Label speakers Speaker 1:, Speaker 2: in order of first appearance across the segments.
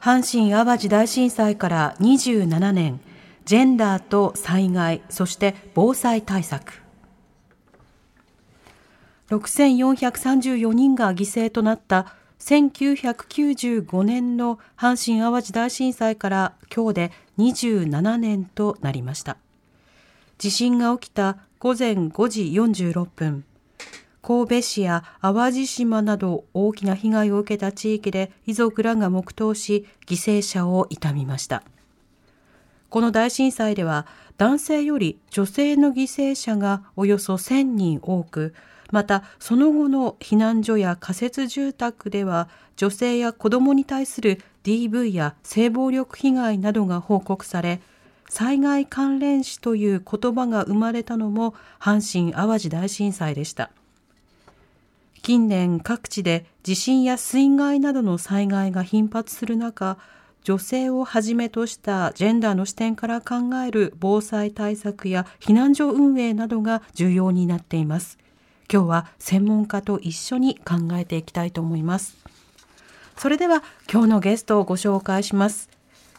Speaker 1: 阪神・淡路大震災から27年ジェンダーと災害そして防災対策。6434人が犠牲となった1995年の阪神・淡路大震災から今日で27年となりました。地震が起きた午前5時46分。神戸市や淡路島など大きな被害を受けた地域で遺族らが黙祷し犠牲者を悼みました。この大震災では男性より女性の犠牲者がおよそ1000人多くまたその後の避難所や仮設住宅では女性や子どもに対する DV や性暴力被害などが報告され災害関連死という言葉が生まれたのも阪神・淡路大震災でした。近年各地で地震や水害などの災害が頻発する中女性をはじめとしたジェンダーの視点から考える防災対策や避難所運営などが重要になっています。今日は専門家と一緒に考えていきたいと思います。それでは今日のゲストをご紹介します。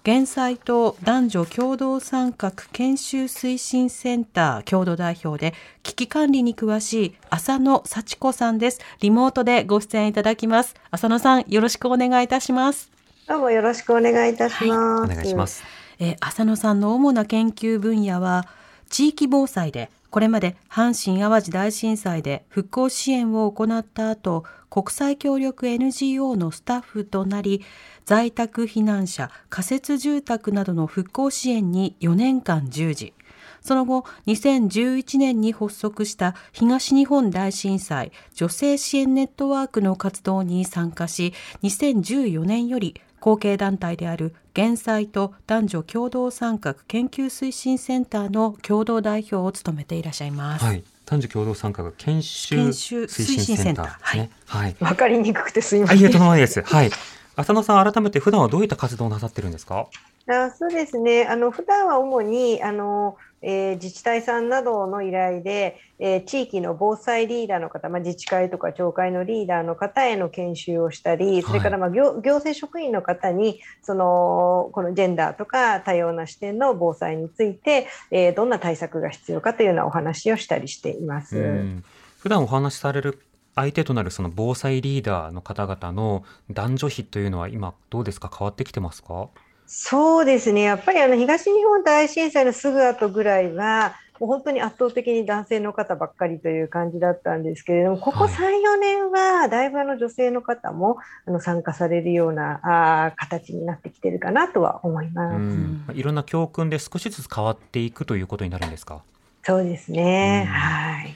Speaker 1: 減災と男女共同参画研修推進センター共同代表で危機管理に詳しい浅野幸子さんです。リモートでご出演いただきます。浅野さん、よろしくお願いいたします。
Speaker 2: どうもよろしくお願いいたします。
Speaker 3: お願いします
Speaker 1: えー浅野さんの主な研究分野は地域防災でこれまで阪神・淡路大震災で復興支援を行った後国際協力 NGO のスタッフとなり在宅避難者仮設住宅などの復興支援に4年間従事その後、2011年に発足した東日本大震災女性支援ネットワークの活動に参加し、2014年より後継団体である減災と男女共同参画研究推進センターの共同代表を務めていらっしゃいます。
Speaker 3: はい男女共同参画研修
Speaker 1: 研修
Speaker 3: 推進センターね。はい、
Speaker 2: わかりにくくてすいま
Speaker 3: あいえ
Speaker 2: せん。
Speaker 3: とんでもないです。はい。浅野さん改めて普段はどういった活動をなさってるんですか？
Speaker 2: あそうですね。あの普段は主にあの、えー自治体さんなどの依頼で、えー地域の防災リーダーの方、まあ、自治会とか町会のリーダーの方への研修をしたり、それからまあ行行政職員の方にそのこのジェンダーとか多様な視点の防災について、えーどんな対策が必要かというようなお話をしたりしています。
Speaker 3: うん。普段お話しされる相手となるその防災リーダーの方々の男女比というのは今どうですか？変わってきてますか？
Speaker 2: そうですね、やっぱりあの東日本大震災のすぐ後ぐらいは、もう本当に圧倒的に男性の方ばっかりという感じだったんですけれども、ここ
Speaker 3: はい
Speaker 2: 3、4年は、だいぶあの女性の方もあの参加されるようなあー形になってきてるかなとは思います。
Speaker 3: うん。いろんな教訓で少しずつ変わっていくということになるんですか？
Speaker 2: そうですね、
Speaker 3: うん。
Speaker 2: はい。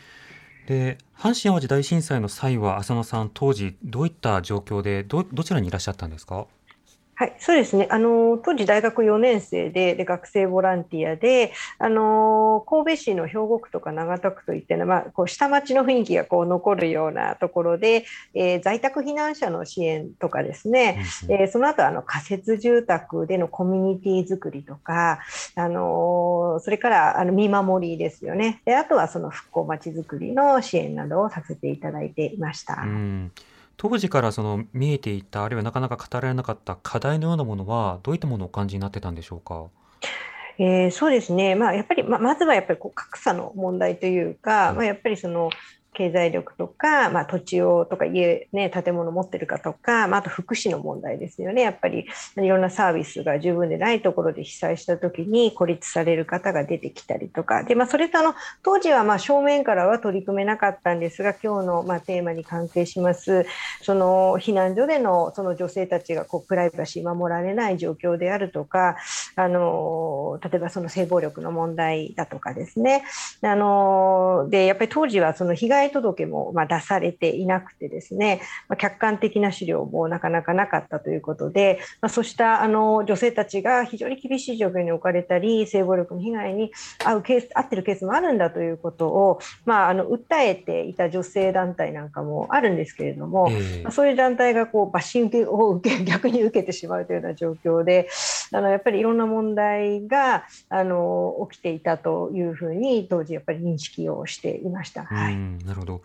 Speaker 3: で阪神・淡路大震災の際は浅野さん当時どういった状況でどどちらにいらっしゃったんですか？
Speaker 2: はい、そうですね。あの当時大学4年生で、で学生ボランティアで、あの神戸市の兵庫区とか長田区といったまあ、こう下町の雰囲気がこう残るようなところで、えー在宅避難者の支援とかですね、えーその後あの仮設住宅でのコミュニティ作りとか、あのそれからあの見守りですよね。で、あとはその復興まちづくりの支援などをさせていただいていました。
Speaker 3: うん当時からその見えていたあるいはなかなか語られなかった課題のようなものはどういったものをお感じになってたんでしょうか？
Speaker 2: えーそうですね、まあ、やっぱりままずはやっぱりこう格差の問題というか、まあ、やっぱりその経済力とか、まあ、土地をとか家、ね、建物持ってるかとか、まあ、あと福祉の問題ですよね、やっぱりいろんなサービスが十分でないところで被災したときに孤立される方が出てきたりとか、でまあ、それとあの当時はまあ正面からは取り組めなかったんですが、今日のまあテーマに関係します、その避難所でのその女性たちがこうプライバシー守られない状況であるとか、あの例えばその性暴力の問題だとかですね、あのでやっぱり当時はその被害退届もまあ出されていなくてですね、まあ、客観的な資料もなかなかなかったということで、まあ、そうしたあの女性たちが非常に厳しい状況に置かれたり性暴力の被害に遭うケース遭ってるケースもあるんだということを、まあ、あの訴えていた女性団体なんかもあるんですけれども、えー、そういう団体がこうバッシングを受け 逆に受けてしまうというような状況であのやっぱりいろんな問題があの起きていたというふうに当時やっぱり認識をしていました。はい、
Speaker 3: なるほど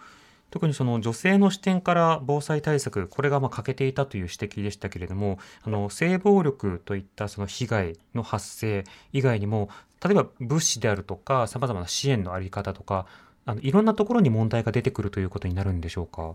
Speaker 3: 特にその女性の視点から防災対策これがま欠けていたという指摘でしたけれどもあの性暴力といったその被害の発生以外にも例えば物資であるとかさまざまな支援の在り方とかあのいろんなところに問題が出てくるということになるんでしょうか？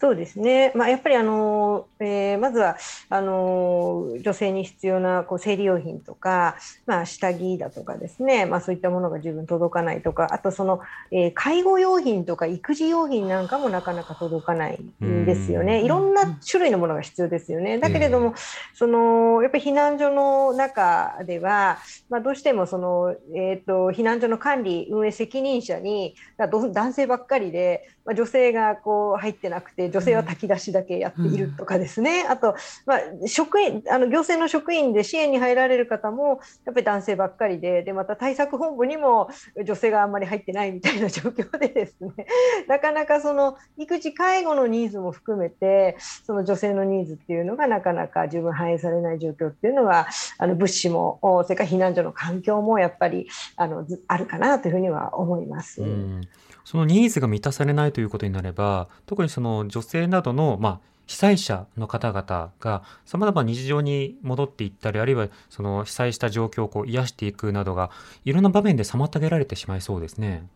Speaker 2: あそうですね、まあ、やっぱりあの、えー、まずはあの女性に必要なこう生理用品とか、まあ、下着だとかですね、まあ、そういったものが十分届かないとか。あとその、えー、介護用品とか育児用品なんかもなかなか届かないんですよね。いろんな種類のものが必要ですよね。だけれども、そのやっぱり避難所の中では、まあ、どうしてもその、えーと、避難所の管理運営責任者に男性ばっかりで、まあ、女性がこう入ってなくて女性は炊き出しだけやっているとかですね、うん、あと、まあ、職員あの行政の職員で支援に入られる方もやっぱり男性ばっかりででまた対策本部にも女性があんまり入ってないみたいな状況でですね。なかなかその育児介護のニーズも含めてその女性のニーズっていうのがなかなか十分反映されない状況っていうのはあの物資もそれから避難所の環境もやっぱりあのあるかなというふうには思います。うん
Speaker 3: そのニーズが満たされないということになれば、特にその女性などの、まあ、被災者の方々がさまざま日常に戻っていったり、あるいはその被災した状況をこう癒していくなどが、いろんな場面で妨げられてしまいそうですね。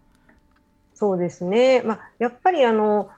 Speaker 2: そうですね、まあ、やっぱりあの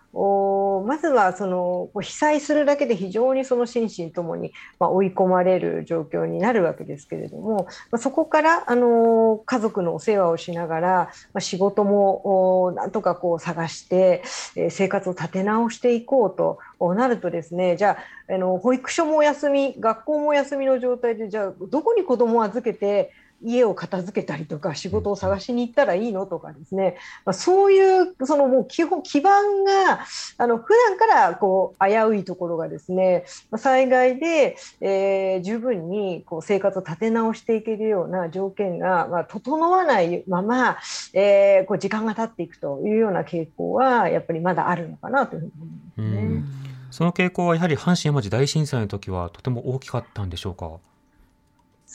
Speaker 2: まずはその被災するだけで非常にその心身ともに、まあ、追い込まれる状況になるわけですけれども、まあ、そこからあの家族のお世話をしながら、まあ、仕事もなんとかこう探して、えー、生活を立て直していこうとなるとですねじゃああの保育所もお休み学校もお休みの状態でじゃあどこに子どもを預けて家を片付けたりとか仕事を探しに行ったらいいのとかですね、まあ、そういうそのもう基本基盤があの普段からこう危ういところがですね災害で、えー、十分にこう生活を立て直していけるような条件が、まあ、整わないまま、えー、こう時間が経っていくというような傾向はやっぱりまだあるのかなというふうに思いますね。
Speaker 3: その傾向はやはり阪神・淡路大震災の時はとても大きかったんでしょうか？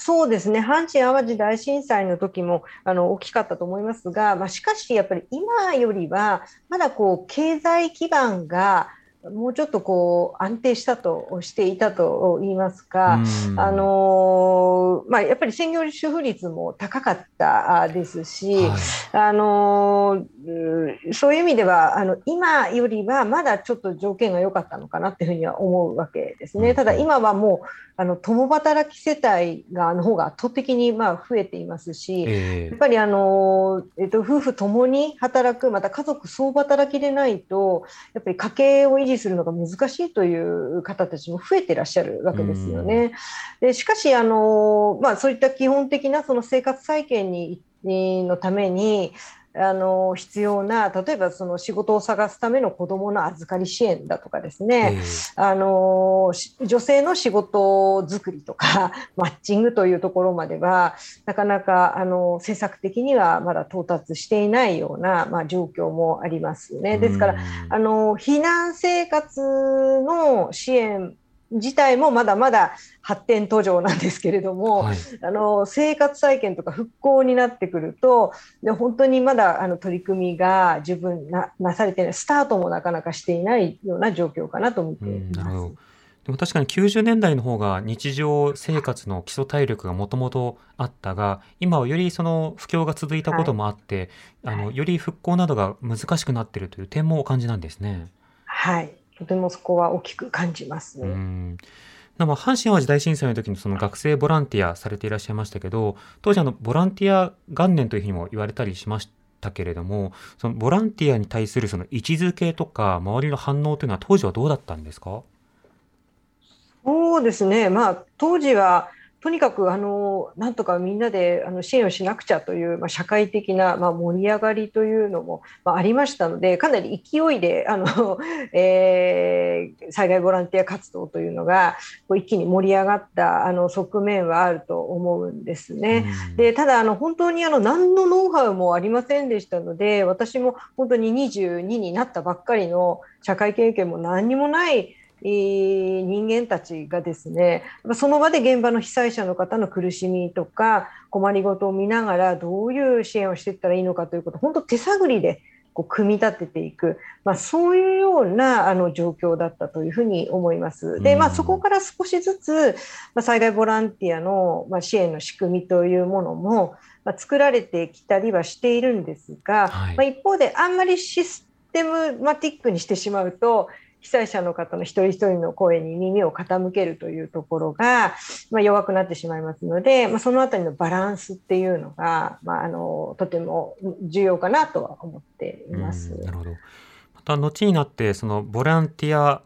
Speaker 2: そうですね。阪神・淡路大震災の時もあの大きかったと思いますが、まあ、しかしやっぱり今よりはまだこう経済基盤がもうちょっとこう安定したとしていたと言いますか、あのまあ、やっぱり専業主婦率も高かったですし、はい、あのそういう意味ではあの今よりはまだちょっと条件が良かったのかなっていうふうには思うわけですね。ただ今はもうあの共働き世帯がの方が圧倒的にまあ増えていますし、えー、やっぱりあの、えっと、夫婦ともに働くまた家族総働きでないとやっぱり家計を維持するのが難しいという方たちも増えていらっしゃるわけですよね。でしかしあの、まあ、そういった基本的なその生活再建にのためにあの必要な例えばその仕事を探すための子どもの預かり支援だとかですね、えー、あの女性の仕事作りとか マッチングというところまではなかなかあの政策的にはまだ到達していないような、まあ、状況もありますね。ですからあの避難生活の支援自体もまだまだ発展途上なんですけれども、はい、あの生活再建とか復興になってくるとで本当にまだあの取り組みが十分ななされてないスタートもなかなかしていないような状況かなと思っています。
Speaker 3: でも確かに90年代の方が日常生活の基礎体力がもともとあったが今はよりその不況が続いたこともあって、はい、あのより復興などが難しくなっているという点もお感じなんですね。
Speaker 2: はいとてもそこは大きく感じます。
Speaker 3: うん。阪神・淡路大震災の時にその学生ボランティアされていらっしゃいましたけど当時あのボランティア元年というふうにも言われたりしましたけれどもそのボランティアに対するその位置づけとか周りの反応というのは当時はどうだったんですか？
Speaker 2: そうですね、まあ、当時はとにかくあのなんとかみんなであの支援をしなくちゃという、まあ、社会的な、まあ、盛り上がりというのも、まあ、ありましたのでかなり勢いであの、えー、災害ボランティア活動というのがこう一気に盛り上がったあの側面はあると思うんですね。でただあの本当にあの何のノウハウもありませんでしたので私も本当に22になったばっかりの社会経験も何にもない人間たちがですねその場で現場の被災者の方の苦しみとか困りごとを見ながらどういう支援をしていったらいいのかということ本当手探りでこう組み立てていく、まあ、そういうようなあの状況だったというふうに思います。で、まあ、そこから少しずつ、まあ、災害ボランティアの、まあ、支援の仕組みというものも、まあ、作られてきたりはしているんですが、はい、まあ、一方であんまりシステムマティックにしてしまうと被災者の方の一人一人の声に耳を傾けるというところが、まあ、弱くなってしまいますので、まあ、そのあたりのバランスっていうのが、まあ、あのとても重要かなとは思っています。
Speaker 3: なるほどまた後になってそのボランティア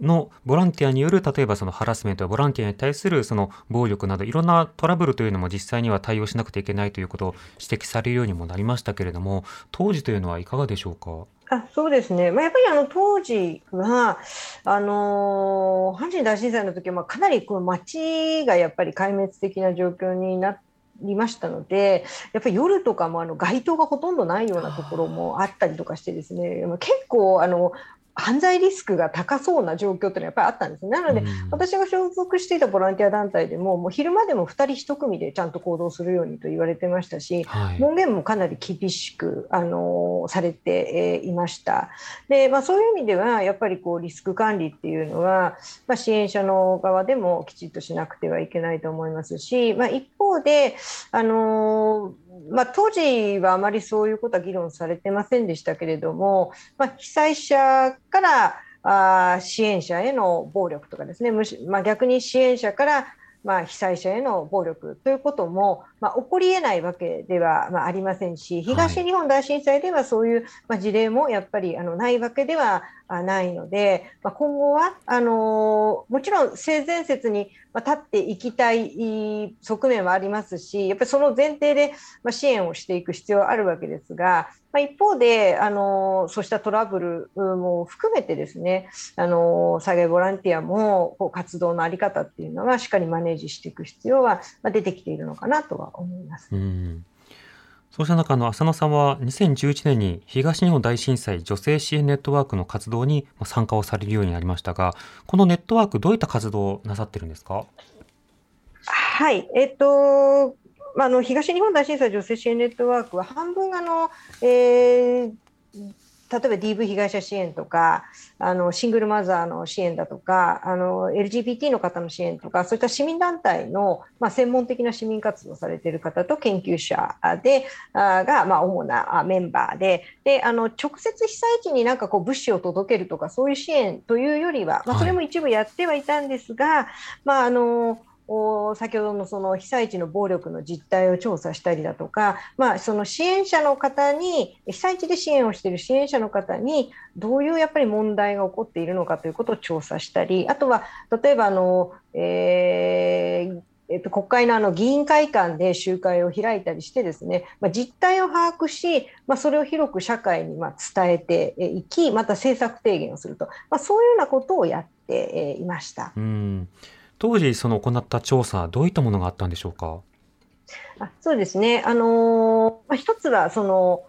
Speaker 3: のボランティアによる例えばそのハラスメントやボランティアに対するその暴力などいろんなトラブルというのも実際には対応しなくてはいけないということを指摘されるようにもなりましたけれども当時というのはいかがでしょうか？
Speaker 2: あそうですね、まあ、やっぱりあの当時はあの阪神大震災の時はまあかなりこの街がやっぱり壊滅的な状況になりましたのでやっぱり夜とかもあの街灯がほとんどないようなところもあったりとかしてですね。結構あの犯罪リスクが高そうな状況というのはやっぱりあったんですなので、うん、私が所属していたボランティア団体でももう昼間でも2人1組でちゃんと行動するようにと言われてましたし、はい、門限もかなり厳しく、あのされて、いました。で、まあ、そういう意味ではやっぱりこうリスク管理っていうのは、まあ、支援者の側でもきちっとしなくてはいけないと思いますし、まあ、一方で、あのまあ、当時はあまりそういうことは議論されてませんでしたけれども、まあ、被災者からあ支援者への暴力とかですねむし、まあ、逆に支援者からまあ、被災者への暴力ということも、まあ、起こりえないわけでは、まあ、ありませんし東日本大震災ではそういう、まあ、事例もやっぱりあのないわけではないので、まあ、今後はあのもちろん性善説に立っていきたい側面はありますしやっぱりその前提で支援をしていく必要はあるわけですが、まあ、一方であのそうしたトラブルも含めてですねあの災害ボランティアもこう活動の在り方っていうのはしっかりマネージしていく必要は出てきているのかなとは思います。
Speaker 3: うんそうした中の浅野さんは2011年に東日本大震災女性支援ネットワークの活動に参加をされるようになりましたがこのネットワークどういった活動をなさってるんですか？
Speaker 2: はい。えっとまあ、の東日本大震災女性支援ネットワークは半分あの、えー、例えば DV 被害者支援とかあのシングルマザーの支援だとかあの LGBT の方の支援とかそういった市民団体の、まあ、専門的な市民活動をされている方と研究者であが、まあ、主なメンバーでであの直接被災地になんかこう物資を届けるとかそういう支援というよりは、まあ、それも一部やってはいたんですが、はい、まああの先ほどのその被災地の暴力の実態を調査したりだとか、まあ、その支援者の方に被災地で支援をしている支援者の方にどういうやっぱり問題が起こっているのかということを調査したりあとは例えばあの、えーえっと、国会のあの議員会館で集会を開いたりしてですね、まあ、実態を把握し、まあ、それを広く社会にまあ伝えていきまた政策提言をすると、まあ、そういうようなことをやっていました。
Speaker 3: うん当時その行った調査どういったものがあったんでしょうか？
Speaker 2: あそうですね、あのまあ、一つはその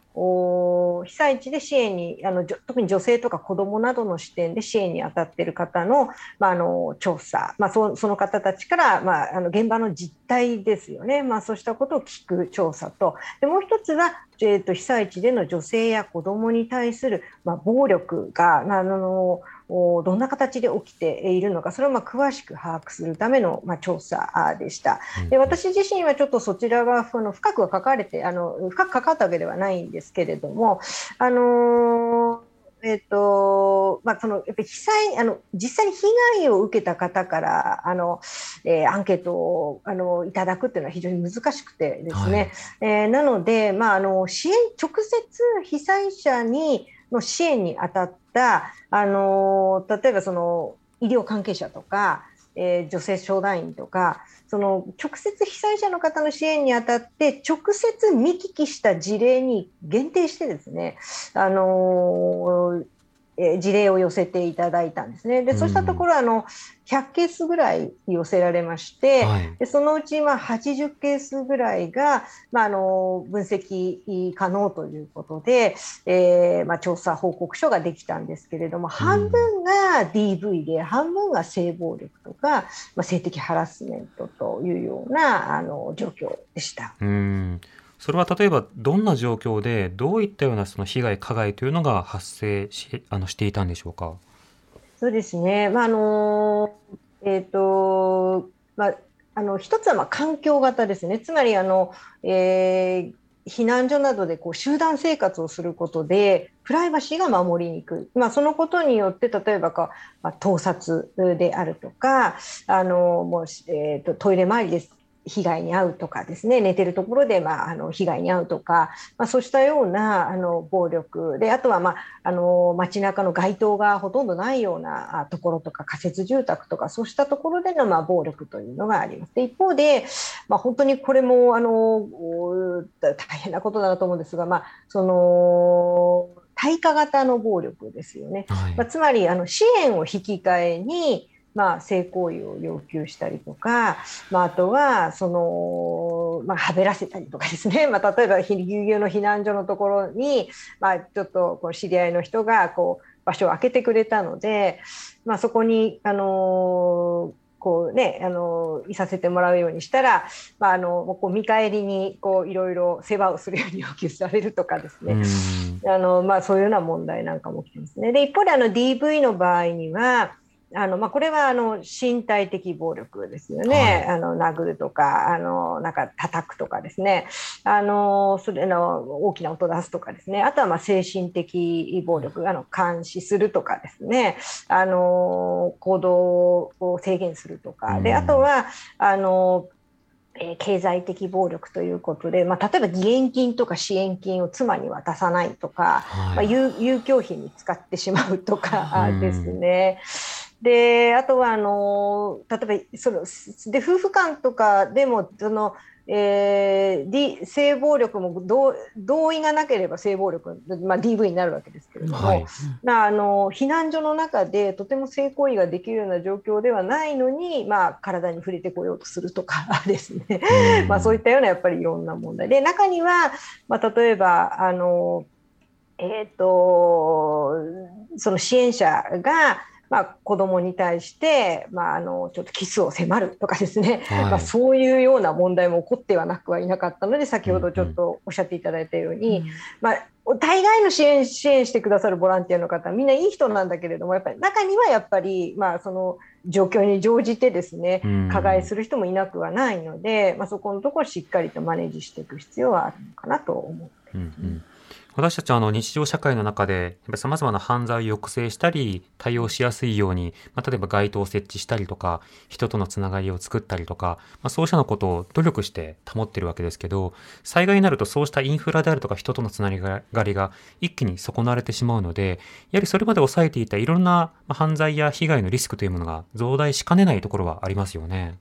Speaker 2: 被災地で支援にあの特に女性とか子どもなどの視点で支援に当たっている方の,、まあ、あの調査、まあ、そその方たちから、まあ、あの現場の実態ですよね、まあ、そうしたことを聞く調査と。でもう一つは、えーと、被災地での女性や子どもに対する、まあ、暴力があのどんな形で起きているのかそれをまあ詳しく把握するためのまあ調査でした。で私自身はちょっとそちらはあの深くは書かれてあの深く関わったわけではないんですけれどもあのえーとまあ、そのやっぱり被災あの実際に被害を受けた方からあの、えー、アンケートをあのいただくっていうのは非常に難しくてですね、はい、えー、なので、まあ、あの支援直接被災者にの支援に当たったあの例えばその医療関係者とかえー女性相談員とかその直接被災者の方の支援にあたって直接見聞きした事例に限定してですね、あのえー事例を寄せていただいたんですね。でそうしたところあの100ケースぐらい寄せられまして、
Speaker 3: はい
Speaker 2: でそのうちまあ80ケースぐらいが、まあ、あの分析可能ということで、えーまあ、調査報告書ができたんですけれども半分が DV で半分が性暴力とか、まあ、性的ハラスメントというようなあの状況でした。
Speaker 3: うんそれは例えばどんな状況でどういったようなその被害加害というのが発生しあのしていたんでしょうか？
Speaker 2: そうですね、まああのえーとまあ、あの一つはまあ環境型ですね、つまりあの、えー避難所などでこう集団生活をすることで、プライバシーが守りにくい、まあ、そのことによって、例えばか、まあ、盗撮であるとか、あのもうえーとトイレ周りです。被害に遭うとかですね寝てるところで、まあ、あの被害に遭うとか、まあ、そうしたようなあの暴力であとは、まあ、あの街中の街灯がほとんどないようなあところとか仮設住宅とかそうしたところでの、まあ、暴力というのがあります。で一方で、まあ、本当にこれもあのお大変なことだなと思うんですが、まあ、その対価型の暴力ですよね。
Speaker 3: はい
Speaker 2: まあ、つまりあの支援を引き換えに、まあ、性行為を要求したりとか、まあ、あとはその、まあ、はべらせたりとかですね、まあ、例えばぎゅうぎゅうの避難所のところに、まあ、ちょっとこう知り合いの人がこう場所を空けてくれたので、まあ、そこに、あのこうね、あのいさせてもらうようにしたら、まあ、あのこう見返りにこういろいろ世話をするように要求されるとかですね、
Speaker 3: うん。
Speaker 2: あのまあ、そういうような問題なんかも起きてますね。で一方であの DV の場合にはあのまあ、これはあの身体的暴力ですよね、あの殴るとかあのなんか叩くとかですね。あのそれの大きな音出すとかですね。あとはまあ精神的暴力あの監視するとかですね。あの行動を制限するとか。であとはあのえー経済的暴力ということで、まあ、例えば義援金とか支援金を妻に渡さないとか、まあ、
Speaker 3: はい
Speaker 2: 遊遊興費に使ってしまうとか
Speaker 3: うん
Speaker 2: ですね。であとはあの例えばそので夫婦間とかでもその、えー D、性暴力も同同意がなければ性暴力、まあ、DV になるわけですけれども、
Speaker 3: はい。
Speaker 2: まあ、あの避難所の中でとても性行為ができるような状況ではないのに、まあ、体に触れてこようとするとか ですね、
Speaker 3: うん。
Speaker 2: まあ、そういったようなやっぱりいろんな問題。で中には、まあ、例えばあの、えー、とその支援者が、まあ、子供に対して、まあ、あのちょっとキスを迫るとかですね、
Speaker 3: はい。
Speaker 2: まあ、そういうような問題も起こってはなくはいなかったので先ほどちょっとおっしゃっていただいたように、まあ、大概の支援支援してくださるボランティアの方みんないい人なんだけれどもやっぱり中にはやっぱり、まあ、その状況に乗じてですね
Speaker 3: うん。
Speaker 2: 加害する人もいなくはないので、まあ、そこのところをしっかりとマネージしていく必要はあるのかなと思う。
Speaker 3: うんうん私たちはあの日常社会の中でさまざまな犯罪を抑制したり対応しやすいように、まあ、例えば街灯を設置したりとか人とのつながりを作ったりとか、まあ、そうしたようなことを努力して保ってるわけですけど災害になるとそうしたインフラであるとか人とのつながりが一気に損なわれてしまうのでやはりそれまで抑えていたいろんな犯罪や被害のリスクというものが増大しかねないところはありますよね。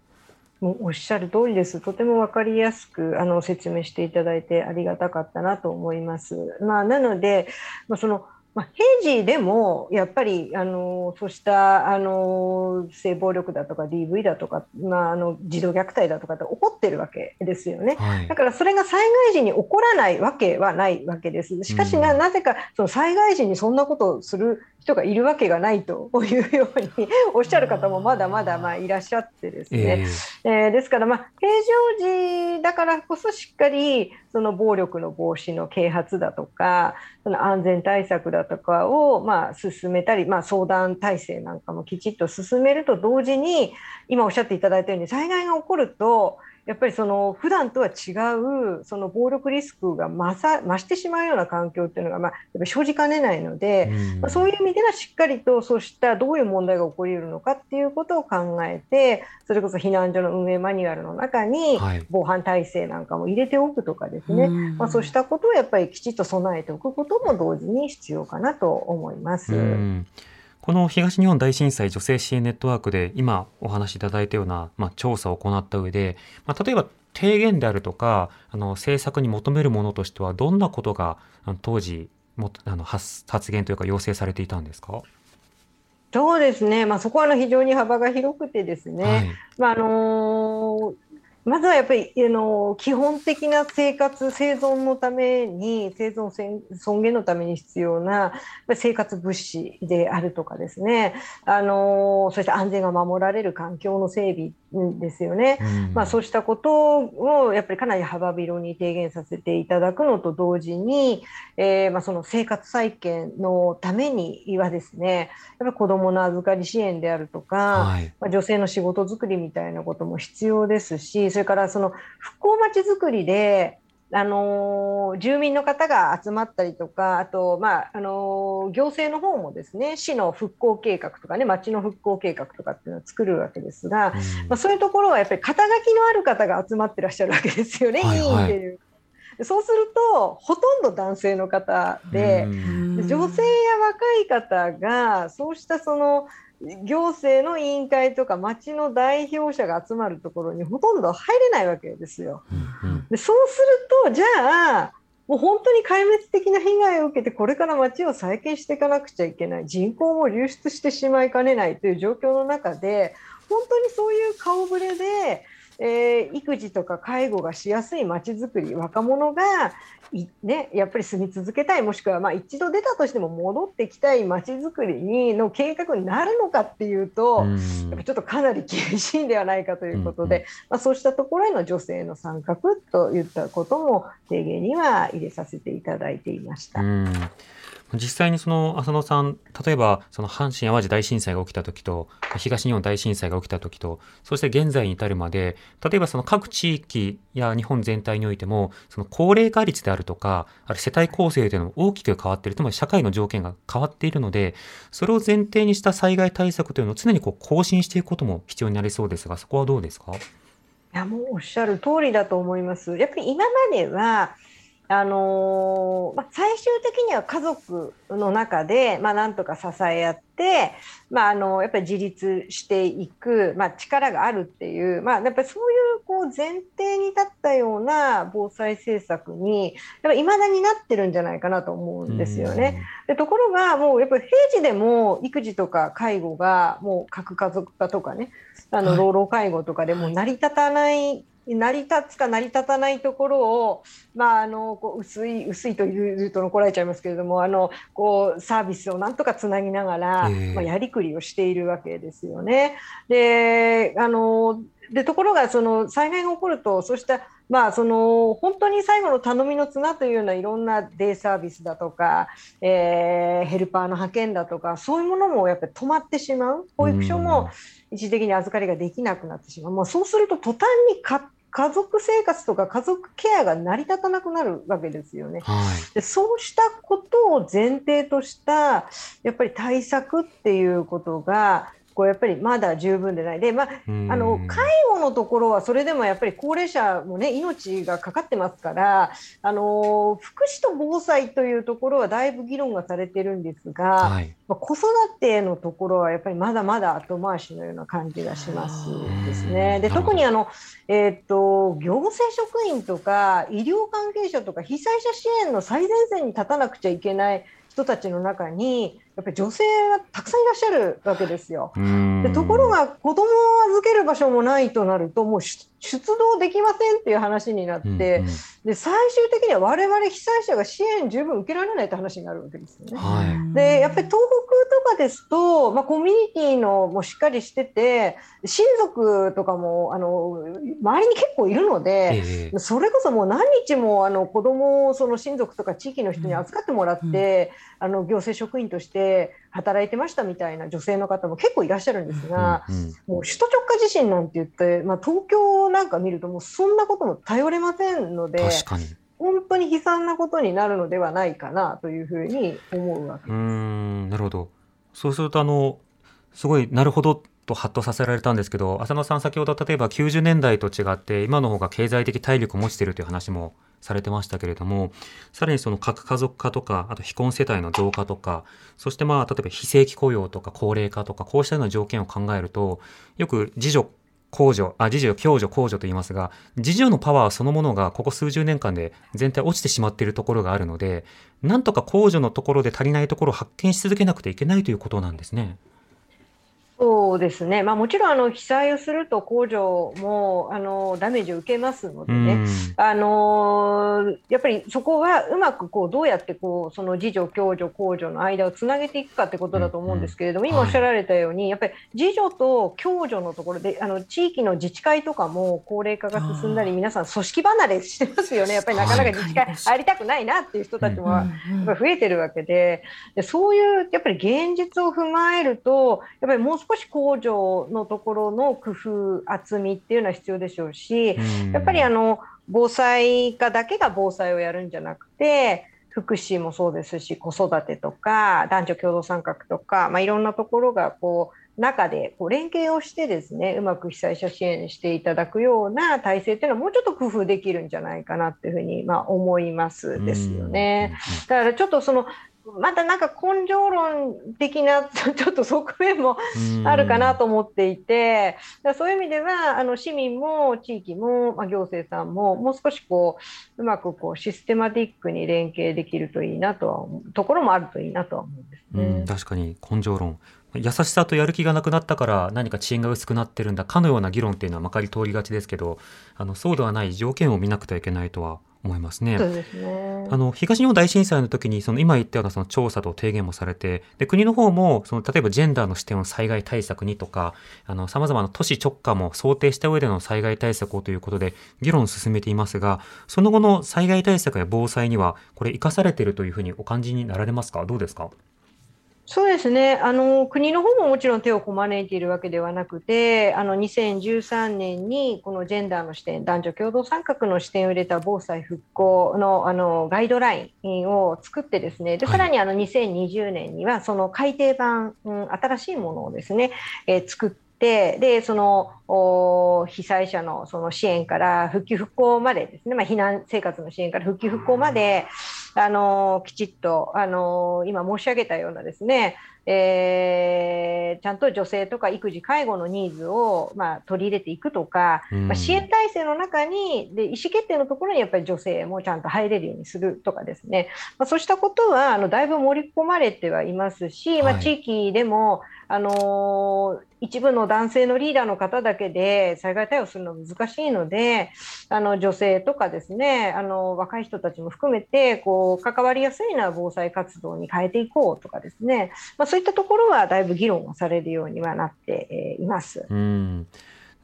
Speaker 2: もうおっしゃる通りです。とても分かりやすくあの説明していただいてありがたかったなと思います。まあ、なので、まあ、そのまあ、平時でもやっぱりあのそうしたあの性暴力だとか DV だとか、まあ、あの児童虐待だとかって起こってるわけですよね。
Speaker 3: はい
Speaker 2: だからそれが災害時に起こらないわけはないわけです。しかしな,、
Speaker 3: うん
Speaker 2: なぜかその災害時にそんなことをする人がいるわけがないと いうようにおっしゃる方もまだまだまあいらっしゃってですね。
Speaker 3: え
Speaker 2: えーですから、まあ、平常時だからこそしっかりその暴力の防止の啓発だとかその安全対策だとかをまあ進めたり、まあ、相談体制なんかもきちっと進めると同時に今おっしゃっていただいたように災害が起こるとやっぱりその普段とは違うその暴力リスクが増さ増してしまうような環境っていうのが、まあ、やっぱり生じかねないので、
Speaker 3: うん。
Speaker 2: まあ、そういう意味ではしっかりとそうしたどういう問題が起こり得るのかっていうことを考えてそれこそ避難所の運営マニュアルの中に
Speaker 3: はい。
Speaker 2: 防犯体制なんかも入れておくとかですね、
Speaker 1: うん。
Speaker 2: まあ、そうしたことをやっぱりきちっと備えておくことも同時に必要かなと思います。
Speaker 3: うんこの東日本大震災女性支援ネットワークで今お話しいただいたような、まあ、調査を行った上で、まあ、例えば提言であるとかあの政策に求めるものとしてはどんなことが当時もあの発発言というか要請されていたんですか？
Speaker 2: そうですね、まあ、そこはあの非常に幅が広くてですね、
Speaker 3: はい。
Speaker 2: まああのまずはやっぱりあの基本的な生活生存のために生存尊厳のために必要な生活物資であるとかですね。あのそして安全が守られる環境の整備ですよね。
Speaker 3: うん
Speaker 2: まあ、そうしたことをやっぱりかなり幅広に提言させていただくのと同時に、えーまあ、その生活再建のためにはですねやっぱり子どもの預かり支援であるとか、
Speaker 3: はい
Speaker 2: まあ、女性の仕事作りみたいなことも必要ですしそれからその復興まちづくりであのー住民の方が集まったりとかあと、まああのー行政の方もですね市の復興計画とかね町の復興計画とかっていうのを作るわけですが、
Speaker 3: うん。
Speaker 2: まあ、そういうところはやっぱり肩書きのある方が集まってらっしゃるわけですよね、
Speaker 3: はいはい。
Speaker 2: 委員っていう。でそうするとほとんど男性の方で女性や若い方がそうしたその行政の委員会とか町の代表者が集まるところにほとんど入れないわけですよ。
Speaker 3: うんうん
Speaker 2: でそうするとじゃあもう本当に壊滅的な被害を受けてこれから町を再建していかなくちゃいけない人口も流出してしまいかねないという状況の中で本当にそういう顔ぶれで、えー育児とか介護がしやすい町づくり若者がい、ね、やっぱり住み続けたいもしくはまあ一度出たとしても戻ってきたい町づくりにの計画になるのかっていうと。
Speaker 3: うん
Speaker 2: やっぱちょっとかなり厳しいんではないかということで、
Speaker 3: うんう
Speaker 2: まあ、そうしたところへの女性の参画といったことも提言には入れさせていただいていました。
Speaker 3: うん実際にその浅野さん例えばその阪神・淡路大震災が起きた時と東日本大震災が起きた時とそして現在に至るまで例えばその各地域や日本全体においてもその高齢化率であるとかある世帯構成というのも大きく変わっているつまり社会の条件が変わっているのでそれを前提にした災害対策というのを常にこう更新していくことも必要になりそうですがそこはどうですか？
Speaker 2: いやもうおっしゃる通りだと思います。やっぱり今まではあのーまあ、最終的には家族の中で、まあ、なんとか支え合って、まあ、あのやっぱり自立していく、まあ、力があるっていう、まあ、やっぱりそういうこう前提に立ったような防災政策にいまだになってるんじゃないかなと思うんですよね。でところがもうやっぱり平時でも育児とか介護がもう核家族化とかねあの
Speaker 3: はい
Speaker 2: 老老介護とかでもう成り立たない、成り立つか成り立たないところを、まあ、あのこう薄い薄いというと怒られちゃいますけれどもあのこうサービスをなんとかつなぎながら、
Speaker 3: ええ。
Speaker 2: まあ、やりくりをしているわけですよね。であのでところがその災害が起こるとそうしたまあ、その本当に最後の頼みの綱というようないろんなデイサービスだとか、えーヘルパーの派遣だとかそういうものもやっぱり止まってしまう。保育所も一時的に預かりができなくなってしまう、まあ、そうすると途端にか家族生活とか家族ケアが成り立たなくなるわけですよね。
Speaker 3: はい
Speaker 2: でそうしたことを前提としたやっぱり対策っていうことがこうやっぱりまだ十分でない。で、まあ、
Speaker 3: うん。
Speaker 2: あの介護のところはそれでもやっぱり高齢者もね命がかかってますからあの福祉と防災というところはだいぶ議論がされてるんですが、
Speaker 3: はい。
Speaker 2: まあ子育てのところはやっぱりまだまだ後回しのような感じがしますですね。で特にあの、えーっと行政職員とか医療関係者とか被災者支援の最前線に立たなくちゃいけない人たちの中にやっぱり女性がたくさんいらっしゃるわけですよ。でところが子供を預ける場所もないとなるともう出出動できませんっていう話になって、
Speaker 3: うんうん。
Speaker 2: で最終的には我々被災者が支援十分受けられないって話になるわけですよね。
Speaker 3: はい。
Speaker 2: でやっぱり東北とかですと、まあ、コミュニティのもしっかりしてて親族とかもあの周りに結構いるので、
Speaker 3: ええ。
Speaker 2: それこそもう何日もあの子供をその親族とか地域の人に預かってもらって、あの行政職員として働いてましたみたいな女性の方も結構いらっしゃるんですが、
Speaker 3: うんうん。
Speaker 2: もう首都直下地震なんて言って、まあ、東京なんか見るともうそんなことも頼れませんので
Speaker 3: 確かに。
Speaker 2: 本当に悲惨なことになるのではないかなというふうに思うわけ
Speaker 3: うーんなるほど。そうするとあのすごいなるほどとハッとさせられたんですけど浅野さん先ほど例えば90年代と違って今の方が経済的体力を持ちているという話もされてましたけれども、さらにその核家族化とか、あと非婚世帯の増加とか、そしてまあ、例えば非正規雇用とか高齢化とか、こうしたような条件を考えると、よく自助公助、あ、自助、共助、公助と言いますが、自助のパワーそのものがここ数十年間で全体落ちてしまっているところがあるので、なんとか公助のところで足りないところを発見し続けなくてはいけないということなんですね。
Speaker 2: そうですね、まあ、もちろんあの被災をすると工場もあのダメージを受けますのでね、あのやっぱりそこはうまくこうどうやってこうその自助、共助、公助の間をつなげていくかってことだと思うんですけれども、今おっしゃられたように、やっぱり自助と共助のところであの地域の自治会とかも高齢化が進んだり、皆さん組織離れしてますよね、やっぱりなかなか自治会入りたくないなっていう人たちもやっぱ増えてるわけで。で、そういうやっぱり現実を踏まえると、やっぱりもう少し工場のところの工夫、厚みっていうのは必要でしょうし、やっぱりあの防災課だけが防災をやるんじゃなくて、福祉もそうですし、子育てとか、男女共同参画とか、まあ、いろんなところがこう中でこう連携をしてですね、うまく被災者支援していただくような体制っていうのはもうちょっと工夫できるんじゃないかなっていうふうにまあ思いますですよね。だからちょっとそのまたなんか根性論的な ちょっと側面もあるかなと思っていて、そういう意味ではあの市民も地域も、まあ、行政さんももう少しこううまくこうシステマティックに連携できるといいなとは思うところもあるといいなとは思うんですね。
Speaker 3: うん確かに根性論優しさとやる気がなくなったから何か遅延が薄くなってるんだかのような議論っていうのはまかり通りがちですけどあのそうではない条件を見なくてはいけないとは思いますね。
Speaker 2: そうですね。
Speaker 3: あの東日本大震災の時にその今言ったようなその調査と提言もされてで国の方もその例えばジェンダーの視点を災害対策にとかさまざまな都市直下も想定した上での災害対策をということで議論を進めていますがその後の災害対策や防災にはこれ生かされているというふうにお感じになられますか？どうですか？
Speaker 2: そうですね。あの国の方ももちろん手をこまねいているわけではなくてあの2013年にこのジェンダーの視点男女共同参画の視点を入れた防災復興のあのガイドラインを作ってですねでさらにあの2020年にはその改訂版、うん、新しいものをですね、えー、作ってでその被災者のその支援から復旧復興までですね、まあ、避難生活の支援から復旧復興まで、あのきちっと、あの今申し上げたようなですね、えー、ちゃんと女性とか育児、介護のニーズを、まあ、取り入れていくとか、まあ、支援体制の中にで意思決定のところにやっぱり女性もちゃんと入れるようにするとかですね、まあ、そうしたことはあのだいぶ盛り込まれてはいますし、まあ、地域でも、あの一部の男性のリーダーの方だけで災害対応するのは難しいのであの女性とかですねあの若い人たちも含めてこう関わりやすいな防災活動に変えていこうとかですね、まあ、そういったところはだいぶ議論をされるようにはなっています。
Speaker 3: うん。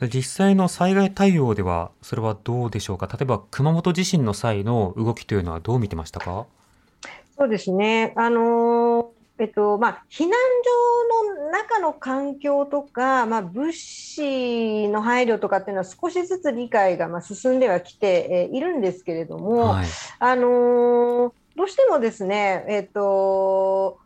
Speaker 3: 実際の災害対応ではそれはどうでしょうか？例えば熊本地震の際の動きというのはどう見てましたか？
Speaker 2: そうですね。あのえっとまあ、避難所の中の環境とか、まあ、物資の配慮とかっていうのは少しずつ理解がまあ進んではきて、えいるんですけれども、はい、あのー、どうしてもですね、えっと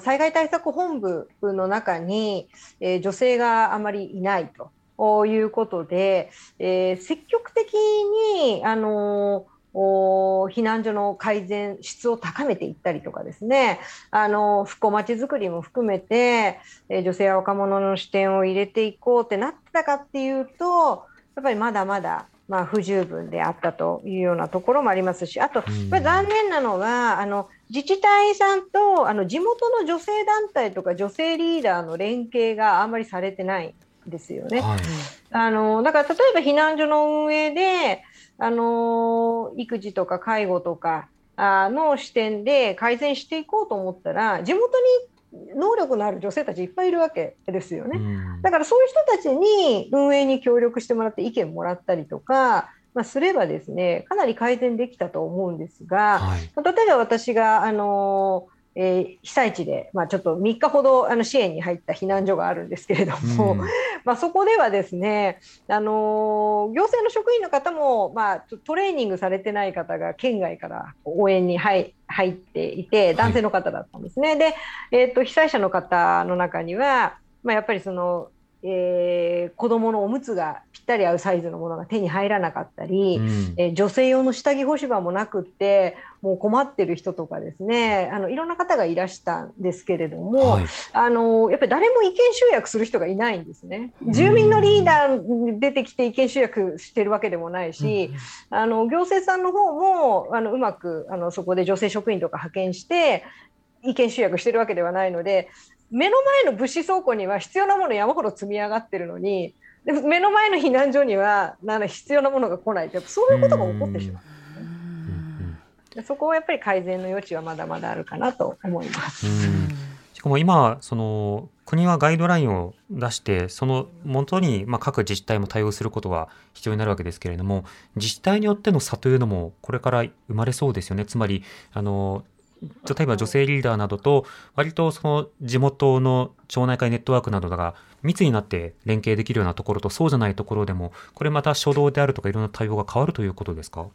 Speaker 2: 災害対策本部の中に、えー、女性があまりいないということで、えー、積極的に、あのー避難所の改善質を高めていったりとかですね。あの復興まちづくりも含めて、え女性や若者の視点を入れていこうってなってたかっていうとやっぱりまだまだまあ、不十分であったというようなところもありますし、あと、残念なのは、あの自治体さんとあの地元の女性団体とか女性リーダーの連携があんまりされてないんですよね。はい、あのだから例えば避難所の運営であの育児とか介護とかの視点で改善していこうと思ったら地元に能力のある女性たちいっぱいいるわけですよね。だからそういう人たちに運営に協力してもらって意見もらったりとか、まあ、すればですねかなり改善できたと思うんですが、はい、例えば私があのーえー、被災地で、まあ、ちょっと3日ほどあの支援に入った避難所があるんですけれども、うん、まあ、そこではですね、あのー、行政の職員の方も、まあ、トレーニングされてない方が県外から応援に入入っていて男性の方だったんですね。はい、で、えーと、被災者の方の中には、まあ、やっぱりそのえー、子供のおむつがぴったり合うサイズのものが手に入らなかったり、
Speaker 3: うん。
Speaker 2: えー女性用の下着干し場もなくってもう困ってる人とかですねあのいろんな方がいらしたんですけれども、
Speaker 3: はい。
Speaker 2: あのやっぱり誰も意見集約する人がいないんですね。住民のリーダーに出てきて意見集約してるわけでもないし、あの行政さんの方もあのうまくあのそこで女性職員とか派遣して意見集約してるわけではないので目の前の物資倉庫には必要なもの山ほど積み上がってるのにでも目の前の避難所にはなんか必要なものが来ないってやっぱそういうことが起こってしまう。でそこはやっぱり改善の余地はまだまだあるかなと思います。
Speaker 3: うん。しかも今その国はガイドラインを出してその元にまあ各自治体も対応することが必要になるわけですけれども自治体によっての差というのもこれから生まれそうですよね。つまりあの例えば女性リーダーなどと割とその地元の町内会ネットワークなどが密になって連携できるようなところとそうじゃないところでもこれまた初動であるとかいろんな対応が変わるということですか？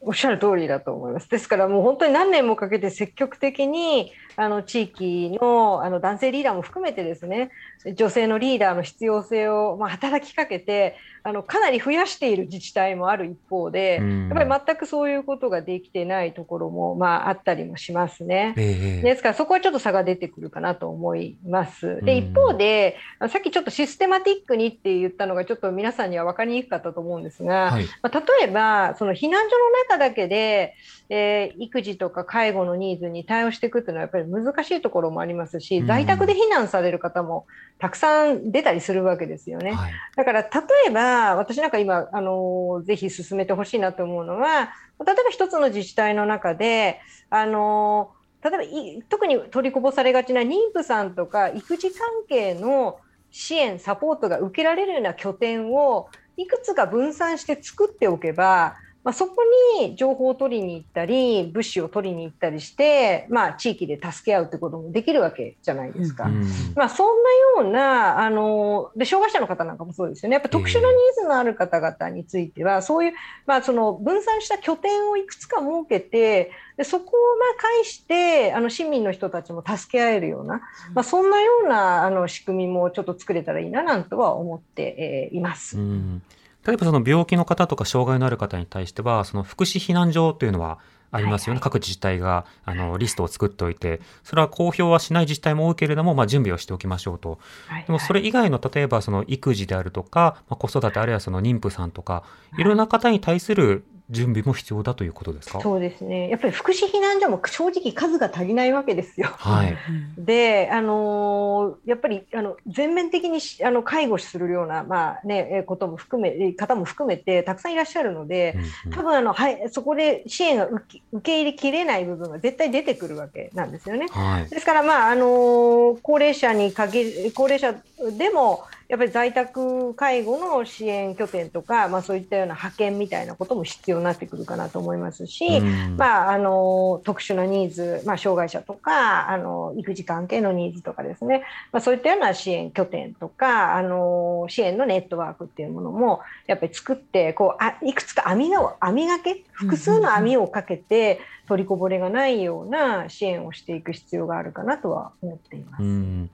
Speaker 2: おっしゃる通りだと思います。ですからもう本当に何年もかけて積極的にあの地域のあの男性リーダーも含めてですね女性のリーダーの必要性をまあ働きかけてあのかなり増やしている自治体もある一方で
Speaker 3: うん
Speaker 2: やっぱり全くそういうことができてないところもまああったりもしますね。
Speaker 3: ええ
Speaker 2: ですからそこはちょっと差が出てくるかなと思います。で
Speaker 3: うん
Speaker 2: 一方でさっきちょっとシステマティックにって言ったのがちょっと皆さんには分かりにくかったと思うんですが、
Speaker 3: はい
Speaker 2: まあ、例えばその避難所の中だけで、えー育児とか介護のニーズに対応していくっていうのはやっぱり難しいところもありますし、
Speaker 3: うん
Speaker 2: 在宅で避難される方もたくさん出たりするわけですよね。
Speaker 3: はい
Speaker 2: だから例えば私なんか今あのぜひ進めてほしいなと思うのは例えば一つの自治体の中であの例えばい特に取りこぼされがちな妊婦さんとか育児関係の支援サポートが受けられるような拠点をいくつか分散して作っておけば、まあ、そこに情報を取りに行ったり物資を取りに行ったりして、まあ、地域で助け合うってこともできるわけじゃないですか。
Speaker 3: うん
Speaker 2: まあ、そんなようなあので障害者の方なんかもそうですよねやっぱ特殊なニーズのある方々については、そういう、まあ、その分散した拠点をいくつか設けてでそこをまあ介してあの市民の人たちも助け合えるような、まあ、そんなようなあの仕組みもちょっと作れたらいいななんとは思って、えーいます。
Speaker 3: うん例えばその病気の方とか障害のある方に対してはその福祉避難所というのはありますよね、
Speaker 2: はいはい。
Speaker 3: 各自治体があのリストを作っておいてそれは公表はしない自治体も多いけれども、まあ、準備をしておきましょうと。
Speaker 2: はい
Speaker 3: でもそれ以外の例えばその育児であるとか、まあ、子育てあるいはその妊婦さんとかい。ろんな方に対する準備も必要だということですか？
Speaker 2: そうですね。やっぱり福祉避難所も正直数が足りないわけですよ。
Speaker 3: はい、
Speaker 2: で、あのーやっぱりあの全面的にしあの介護するような、まあね、えことも含めえ方も含めてたくさんいらっしゃるので、
Speaker 3: うんうん。
Speaker 2: 多分あの、はい、そこで支援が受け受け入れきれない部分が絶対出てくるわけなんですよね。
Speaker 3: はい
Speaker 2: ですから、まああのー高齢者に限り高齢者でもやっぱり在宅介護の支援拠点とか、まあ、そういったような派遣みたいなことも必要になってくるかなと思いますし、
Speaker 3: うん。
Speaker 2: まあ、あの特殊なニーズ、まあ、障害者とかあの育児関係のニーズとかですね、まあ、そういったような支援拠点とかあの支援のネットワークっていうものもやっぱり作ってこうあいくつか網の網掛け複数の網をかけて取りこぼれがないような支援をしていく必要があるかなとは思っています。
Speaker 3: うん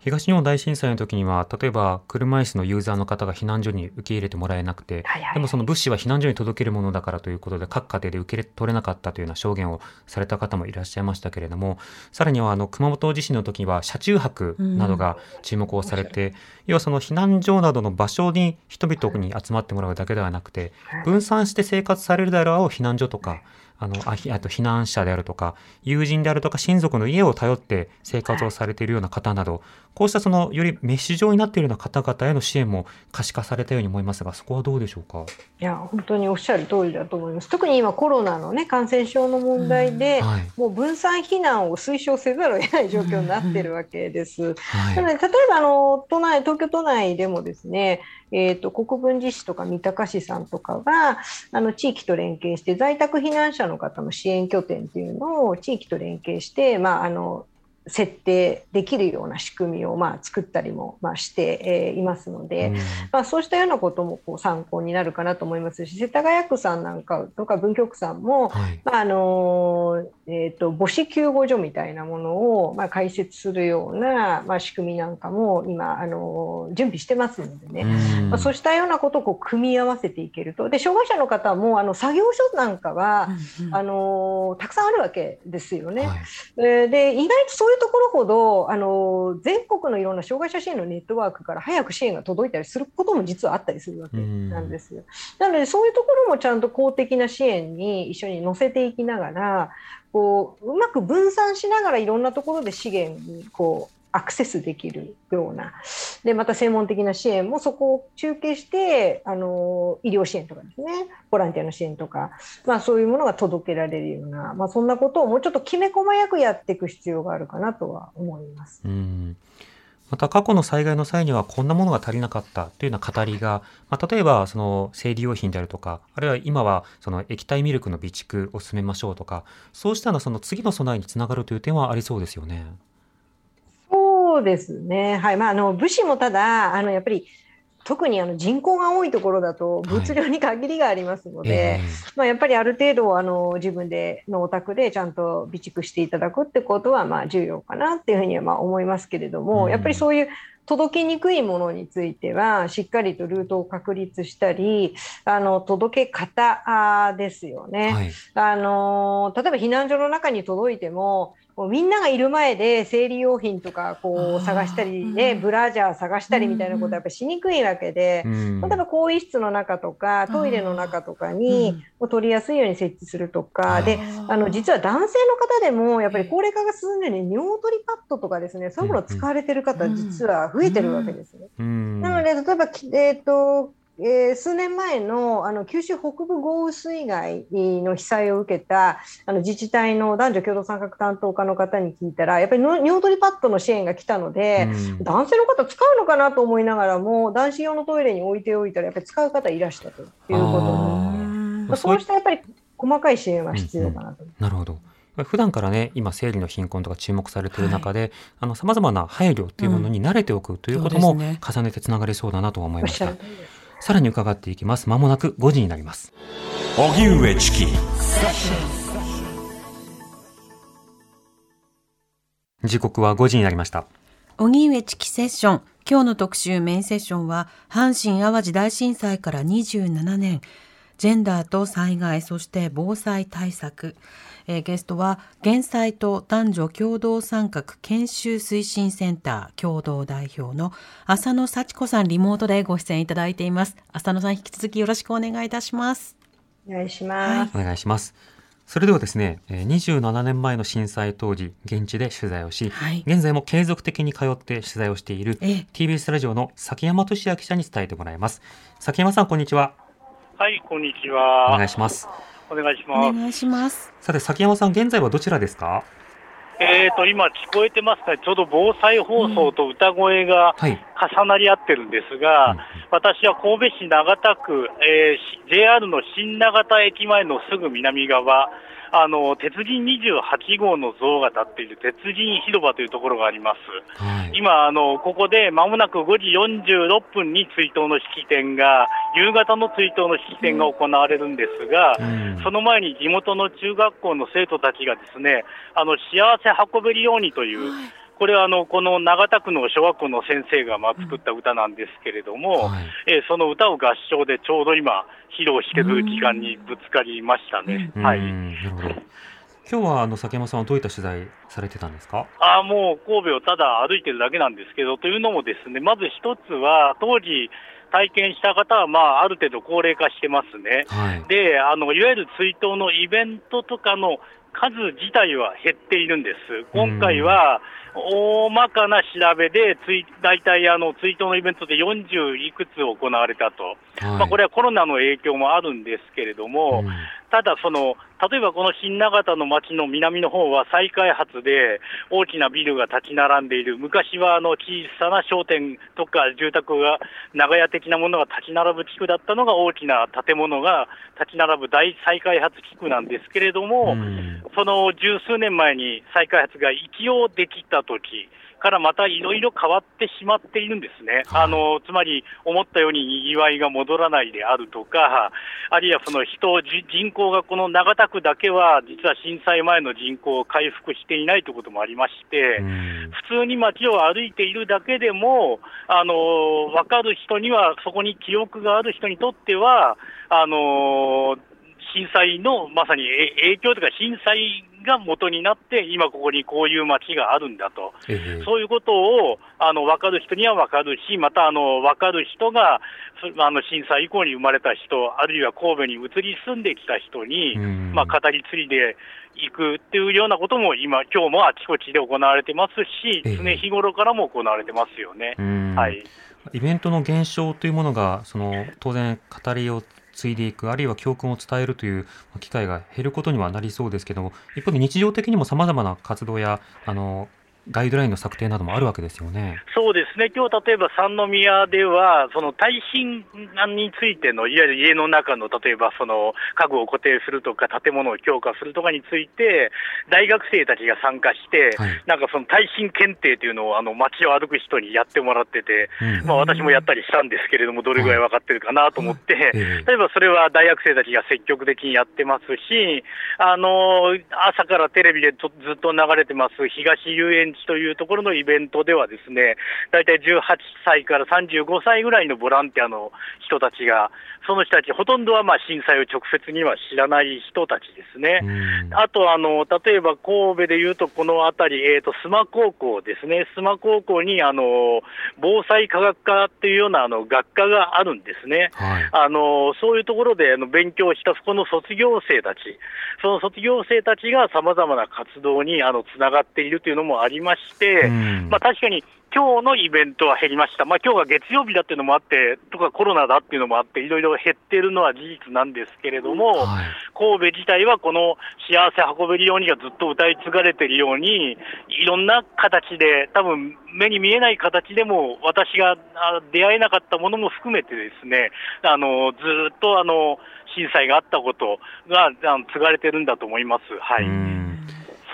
Speaker 3: 東日本大震災の時には例えば車椅子のユーザーの方が避難所に受け入れてもらえなくて、
Speaker 2: はいはい。
Speaker 3: でもその物資は避難所に届けるものだからということで各家庭で受け取れなかったというような証言をされた方もいらっしゃいましたけれどもさらにはあの熊本地震の時には車中泊などが注目をされて、要はその避難所などの場所に人々に集まってもらうだけではなくて
Speaker 2: はい。
Speaker 3: 分散して生活されるであろう避難所とかあのあひあと避難者であるとか友人であるとか親族の家を頼って生活をされているような方などこうしたそのよりメッシュ状になっているような方々への支援も可視化されたように思いますがそこはどうでしょうか？
Speaker 2: いや本当におっしゃる通りだと思います。特に今コロナのね感染症の問題で、
Speaker 3: はい
Speaker 2: もう分散避難を推奨せざるを得ない状況になってるわけです。
Speaker 3: はい
Speaker 2: なので例えばあの都内東京都内でもですね、えー、と国分寺市とか三鷹市さんとかがあの地域と連携して在宅避難者の方の支援拠点っていうのを地域と連携して、まあ、あの設定できるような仕組みをまあ作ったりもまあして、えーいますので、
Speaker 3: うん。
Speaker 2: まあ、そうしたようなこともこう参考になるかなと思いますし世田谷区さんなんかとか文京区さんも、
Speaker 3: はい。
Speaker 2: まああのえー、と母子救護所みたいなものを、まあ、開設するような、まあ、仕組みなんかも今、あの準備してますのでね、
Speaker 3: うん。
Speaker 2: まあ、そうしたようなことをこう組み合わせていけるとで障害者の方もあの作業所なんかは、あのたくさんあるわけですよね。
Speaker 3: はい。
Speaker 2: えーで意外とそういうところほどあの全国のいろんな障害者支援のネットワークから早く支援が届いたりすることも実はあったりするわけなんですよ。なのでそういうところもちゃんと公的な支援に一緒に乗せていきながらこううまく分散しながらいろんなところで資源にこうアクセスできるような。でまた専門的な支援もそこを中継してあの医療支援とかですね。ボランティアの支援とか、まあ、そういうものが届けられるような、まあ、そんなことをもうちょっときめ細やくやっていく必要があるかなとは思います。
Speaker 3: うん。また過去の災害の際にはこんなものが足りなかったというような語りが、まあ、例えばその生理用品であるとかあるいは今はその液体ミルクの備蓄を進めましょうとかそうしたのその次の備えにつながるという点はありそうですよね。
Speaker 2: そうですね、はい。まあ、あの武士もただあのやっぱり特にあの人口が多いところだと物量に限りがありますので、
Speaker 3: え
Speaker 2: まあ、やっぱりある程度あの自分でのお宅でちゃんと備蓄していただくってことはまあ重要かなっていうふうにはまあ思いますけれども、
Speaker 3: うん。
Speaker 2: やっぱりそういう届けにくいものについてはしっかりとルートを確立したりあの届け方ですよね。
Speaker 3: えはい。
Speaker 2: あの例えば避難所の中に届いてもこうみんながいる前で生理用品とかこう探したりね、
Speaker 1: うん。
Speaker 2: ブラジャー探したりみたいなことはやっぱりしにくいわけで、
Speaker 3: うん
Speaker 2: 例えば更衣室の中とかトイレの中とかにもう取りやすいように設置するとか、であの実は男性の方でもやっぱり高齢化が進んでね尿取りパッドとかですねそういうものを使われてる方
Speaker 1: うん。
Speaker 2: 実は増えてるわけですね。
Speaker 3: うん。
Speaker 2: なので、例えば、きえーとえー数年前のあの九州北部豪雨水害の被災を受けたあの自治体の男女共同参画担当課の方に聞いたら、やっぱりの尿取りパッドの支援が来たので、
Speaker 3: うん。
Speaker 2: 男性の方使うのかなと思いながらも、男子用のトイレに置いておいたら、やっぱり使う方いらしたということ
Speaker 3: あ
Speaker 2: なんでそうしたやっぱり細かい支援は必要かなと。
Speaker 3: なるほど。普段からね、今、生理の貧困とか注目されている中で、あの、様々な配慮というものに慣れておくということも重ねてつながりそうだなとは思いました。
Speaker 2: しゃる通りです
Speaker 3: さらに伺っていきます。まもなく5時になります。
Speaker 4: 荻上チキ
Speaker 3: 時刻は5時になりました。
Speaker 1: 荻上チキセッション今日の特集メインセッションは阪神・淡路大震災から27年ジェンダーと災害そして防災対策、えーゲストは減災と男女共同参画研修推進センター共同代表の浅野幸子さんリモートでご出演いただいています浅野さん引き続きよろしくお願いいたします
Speaker 2: お願いします。
Speaker 3: お願いします。それではですね、えー27年前の震災当時、現地で取材をし、
Speaker 1: はい
Speaker 3: 現在も継続的に通って取材をしている
Speaker 1: ええ
Speaker 3: TBS ラジオの崎山俊也記者に伝えてもらいます。崎山さん、こんにちは。
Speaker 5: はい、こんにち
Speaker 3: お
Speaker 5: は。
Speaker 3: 願いします。
Speaker 5: お願いし
Speaker 1: お
Speaker 5: ます。
Speaker 1: 願いします。
Speaker 3: さて、崎山さん、現在はどちらですか？
Speaker 5: えっ、と、今聞こえてますか？ちょうど防災放送と歌声が
Speaker 3: はい。
Speaker 5: 重なり合ってるんですが、
Speaker 3: うん
Speaker 5: 私は神戸市長田区、えーし JR の新長田駅前のすぐ南側、あの、鉄人28号の像が立っている鉄人広場というところがあります。
Speaker 3: はい。
Speaker 5: 今、あの、ここで間もなく5時46分に追悼の式典が、夕方の追悼の式典が行われるんですが、
Speaker 3: うん
Speaker 5: その前に地元の中学校の生徒たちがですね、あの幸せ運べるようにという、これはあのこの長田区の小学校の先生がまあ作った歌なんですけれども、
Speaker 3: はい
Speaker 5: えーその歌を合唱でちょうど今、披露してる時間にぶつかりましたね。
Speaker 3: うん
Speaker 5: はい。
Speaker 3: 今日はあの崎山さんはどういった取材されてたんですか？
Speaker 5: あーもう神戸をただ歩いてるだけなんですけど、というのもですね、まず一つは、当時体験した方は、まあ、ある程度高齢化してますね。
Speaker 3: はい。
Speaker 5: で、あの、いわゆる追悼のイベントとかの数自体は減っているんです。今回は、大まかな調べで、つい大体あの追悼のイベントで40いくつ行われたと、
Speaker 3: はい。
Speaker 5: まあ、これはコロナの影響もあるんですけれども、
Speaker 3: うん。
Speaker 5: ただ、その例えばこの新長田の町の南の方は再開発で大きなビルが立ち並んでいる、昔はあの小さな商店とか住宅が、長屋的なものが立ち並ぶ地区だったのが大きな建物が立ち並ぶ大再開発地区なんですけれども、
Speaker 3: うん。
Speaker 5: その十数年前に再開発が一応できたときからまたいろいろ変わってしまっているんですね、
Speaker 3: はい。
Speaker 5: あのつまり思ったようににぎわいが戻らないであるとか、あるいはその人、じ人口がこの長田区だけは、実は震災前の人口を回復していないということもありまして、
Speaker 3: うん。
Speaker 5: 普通に街を歩いているだけでも、あの分かる人には、そこに記憶がある人にとっては、あの震災のまさにえ影響というか、震災が元になって、今ここにこういう街があるんだと、
Speaker 3: ええ。
Speaker 5: そういうことをあの分かる人には分かるし、またあの分かる人が、そあの震災以降に生まれた人、あるいは神戸に移り住んできた人に、
Speaker 3: うん。
Speaker 5: まあ、語り継いでいくっていうようなことも今、今日もあちこちで行われてますし、
Speaker 3: ええ。
Speaker 5: 常日頃からも行われてますよね。
Speaker 3: うん。
Speaker 5: はい。
Speaker 3: イベントの減少というものが、その当然、語りを継いでいく、あるいは教訓を伝えるという機会が減ることにはなりそうですけども、一方で日常的にもさまざまな活動やあのガイドラインの策定などもあるわけですよね。
Speaker 5: そうですね、今日例えば三宮では、その耐震についての、いわゆる家の中の例えばその家具を固定するとか、建物を強化するとかについて、大学生たちが参加して、
Speaker 3: はい。
Speaker 5: なんかその耐震検定というのをあの街を歩く人にやってもらってて、
Speaker 3: うん。
Speaker 5: まあ、私もやったりしたんですけれども、どれぐらい分かってるかなと思って、
Speaker 3: ええ。
Speaker 5: 例えばそれは大学生たちが積極的にやってますし、あの朝からテレビでとずっと流れてます東遊園地というところのイベントでは、ですね大体18歳から35歳ぐらいのボランティアの人たちが、その人たち、ほとんどはまあ震災を直接には知らない人たちですね。
Speaker 3: うん。
Speaker 5: あとあの、例えば神戸でいうと、この辺り、えー、と須磨高校ですね、須磨高校にあの防災科学科っていうようなあの学科があるんですね。
Speaker 3: はい。
Speaker 5: あのそういうところであの勉強したそこの卒業生たち、その卒業生たちがさまざまな活動にあのつながっているというのもありまして、
Speaker 3: うん
Speaker 5: まあ、確かに今日のイベントは減りました、まあ今日が月曜日だっていうのもあって、とかコロナだっていうのもあって、いろいろ減ってるのは事実なんですけれども、
Speaker 3: はい
Speaker 5: 神戸自体はこの幸せ運べるようにがずっと歌い継がれているように、いろんな形で、多分目に見えない形でも、私があ出会えなかったものも含めてですね、あのずっとあの震災があったことがあの継がれてるんだと思います。はい。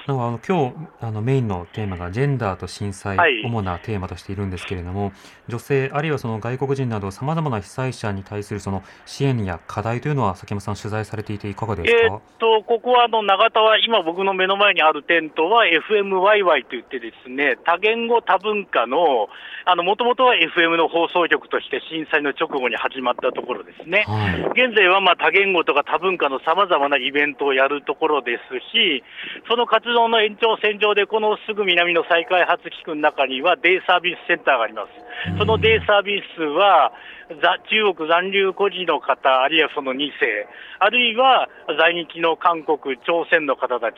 Speaker 3: うんなんかあの今日あのメインのテーマがジェンダーと震災、
Speaker 5: はい。
Speaker 3: 主なテーマとしているんですけれども女性あるいはその外国人などさまざまな被災者に対するその支援や課題というのは崎山さん取材されていていかがですか、
Speaker 5: えーっと、ここはあの長田は、今僕の目の前にあるテントは FMYY といってですね、多言語多文化の、あの、もともとは FM の放送局として震災の直後に始まったところですね。
Speaker 3: はい。
Speaker 5: 現在はまあ多言語とか多文化のさまざまなイベントをやるところですし、その活動の延長線上で、このすぐ南の再開発地区の中にはデイサービスセンターがあります。そのデイサービスは、ざ中国残留孤児の方、あるいはその2世、あるいは在日の韓国、朝鮮の方たち、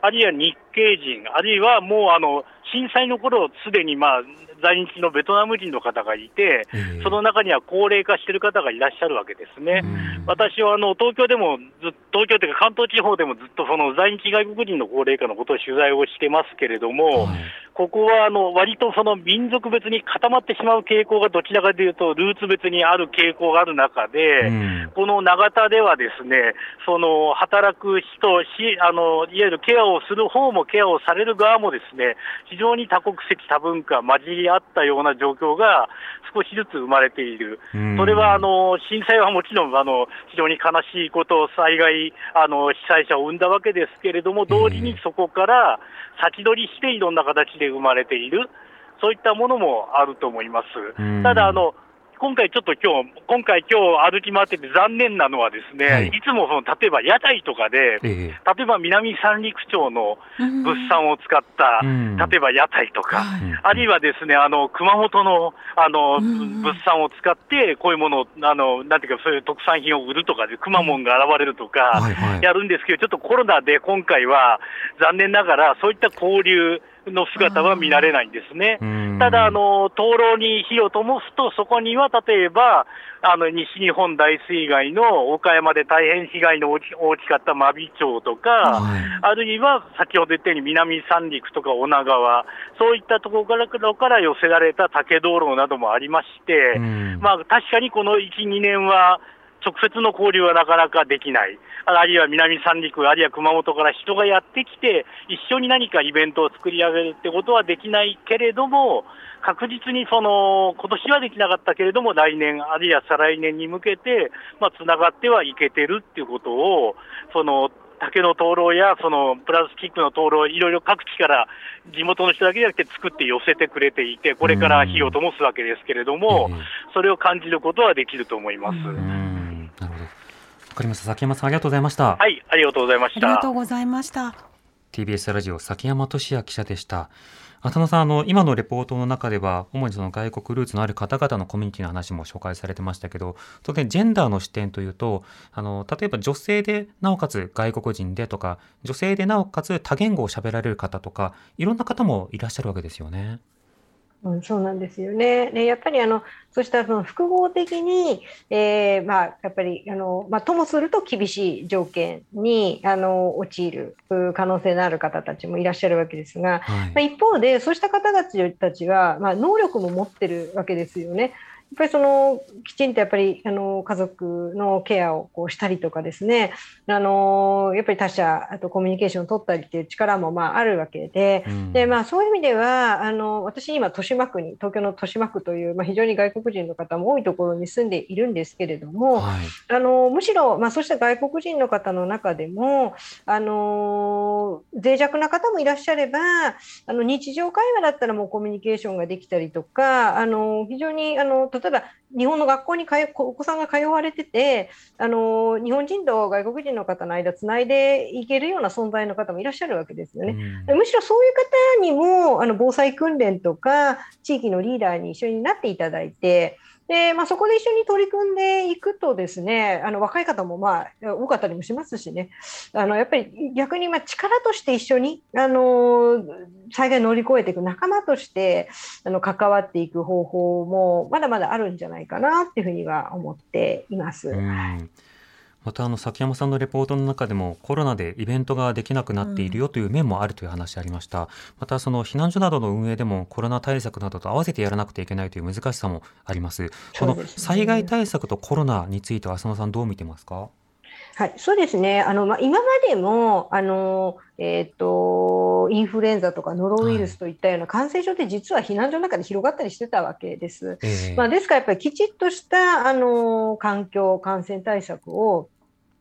Speaker 5: あるいは日系人、あるいはもうあの震災の頃すでにまあ在日のベトナム人の方がいて、
Speaker 3: ええ。
Speaker 5: その中には高齢化している方がいらっしゃるわけですね。
Speaker 3: うん。
Speaker 5: 私はあの東京でもずっ東京というか関東地方でもずっとその在日外国人の高齢化のことを取材をしてますけれども、
Speaker 3: はい。
Speaker 5: ここはあの割とその民族別に固まってしまう傾向がどちらかというとルーツ別にある傾向がある中で、
Speaker 3: うん。
Speaker 5: この長田ではですね、その働く人しあの、いわゆるケアをする方もケアをされる側もですね、非常に多国籍、多文化、混じり合ったような状況が少しずつ生まれている。
Speaker 3: うん
Speaker 5: それはあの震災はもちろんあの非常に悲しいこと、災害、あの被災者を生んだわけですけれども、同時にそこから先取りしていろんな形で生まれている、そういったものもあると思います
Speaker 3: うん。
Speaker 5: ただあの今回ちょっと今日、今回今日歩き回ってて残念なのはですね、
Speaker 3: はい。
Speaker 5: い、つもその例えば屋台とかで、
Speaker 3: ええ。
Speaker 5: 例えば南三陸町の物産を使った、
Speaker 3: うん。
Speaker 5: 例えば屋台とか、
Speaker 3: うん。
Speaker 5: あるいはですね、あの、熊本の、あの、
Speaker 1: ん。
Speaker 5: 物産を使って、こういうものを、あの、なんていうか、そういう特産品を売るとかで、くまモンが現れるとか
Speaker 3: はいはい、
Speaker 5: やるんですけど、ちょっとコロナで今回は、残念ながら、そういった交流の姿は見られないんですね。
Speaker 3: うん
Speaker 5: ただ、あの、灯籠に火を灯すと、そこには例えば、あの、西日本大水害の岡山で大変被害の大き大きかった真備町とか、
Speaker 3: はい
Speaker 5: あるいは先ほど言ったように南三陸とか女川、そういったところからから寄せられた竹道路などもありまして、
Speaker 3: うん
Speaker 5: まあ確かにこの1、2年は直接の交流はなかなかできない。あるいは南三陸、あるいは熊本から人がやってきて、一緒に何かイベントを作り上げるってことはできないけれども、確実にその、今年はできなかったけれども、来年、あるいは再来年に向けて、まあ、つながってはいけてるっていうことを、その、竹の灯籠やそのプラスチックの灯籠、いろいろ各地から地元の人だけじゃなくて作って寄せてくれていて、これから火を灯すわけですけれども、
Speaker 3: ええ
Speaker 5: それを感じることはできると思います。
Speaker 3: うんなるほど。わかりました。崎山さんありがとうございました。
Speaker 5: はい、ありがとうございました
Speaker 1: ありがと。うございました。
Speaker 3: TBS ラジオ崎山俊也記者でした。浅野さん、あの今のレポートの中では主にその外国ルーツのある方々のコミュニティの話も紹介されてましたけど、当然ジェンダーの視点というと、あの例えば女性でなおかつ外国人でとか、女性でなおかつ多言語を喋られる方とか、いろんな方もいらっしゃるわけですよね。
Speaker 2: うん、そうなんですよね。でやっぱりあのそうしたその複合的に、えーまあ、やっぱりあの、まあ、ともすると厳しい条件にあの陥るう可能性のある方たちもいらっしゃるわけですが、
Speaker 3: はい
Speaker 2: まあ、一方でそうした方たちたちは、まあ、能力も持ってるわけですよね。やっぱりそのきちんとやっぱりあの家族のケアをこうしたりとかですね。あのやっぱり他者あとコミュニケーションを取ったりっていう力もまああるわけで、
Speaker 3: うん。
Speaker 2: でまあ、そういう意味ではあの私、今、豊島区に東京の豊島区という、まあ、非常に外国人の方も多いところに住んでいるんですけれども、
Speaker 3: はい。
Speaker 2: あのむしろ、まあ、そうした外国人の方の中でも、あの脆弱な方もいらっしゃればあの日常会話だったらもうコミュニケーションができたりとかあの非常にあの例えば日本の学校に通お子さんが通われててあの日本人と外国人の方の間つないでいけるような存在の方もいらっしゃるわけですよね。
Speaker 3: うん
Speaker 2: むしろそういう方にもあの防災訓練とか地域のリーダーに一緒になっていただいてで、まあ、そこで一緒に取り組んでいくとですねあの若い方もまあ多かったりもしますしねあのやっぱり逆にまあ力として一緒にあの災害乗り越えていく仲間としてあの関わっていく方法もまだまだあるんじゃないかなっていうふうには思っています。
Speaker 3: うんまたあの崎山さんのレポートの中でもコロナでイベントができなくなっているよという面もあるという話ありました、またその避難所などの運営でもコロナ対策などと合わせてやらなくてはいけないという難しさもあります。この災害対策とコロナについては浅野さんどう見てますか？
Speaker 2: はい、そうですね。あの、まあ、今までも、あの、えっ、と、インフルエンザとかノロウイルスといったような感染症って実は避難所の中で広がったりしてたわけです。
Speaker 3: ええ。
Speaker 2: まあ、ですからやっぱりきちっとした、あの、環境、感染対策を、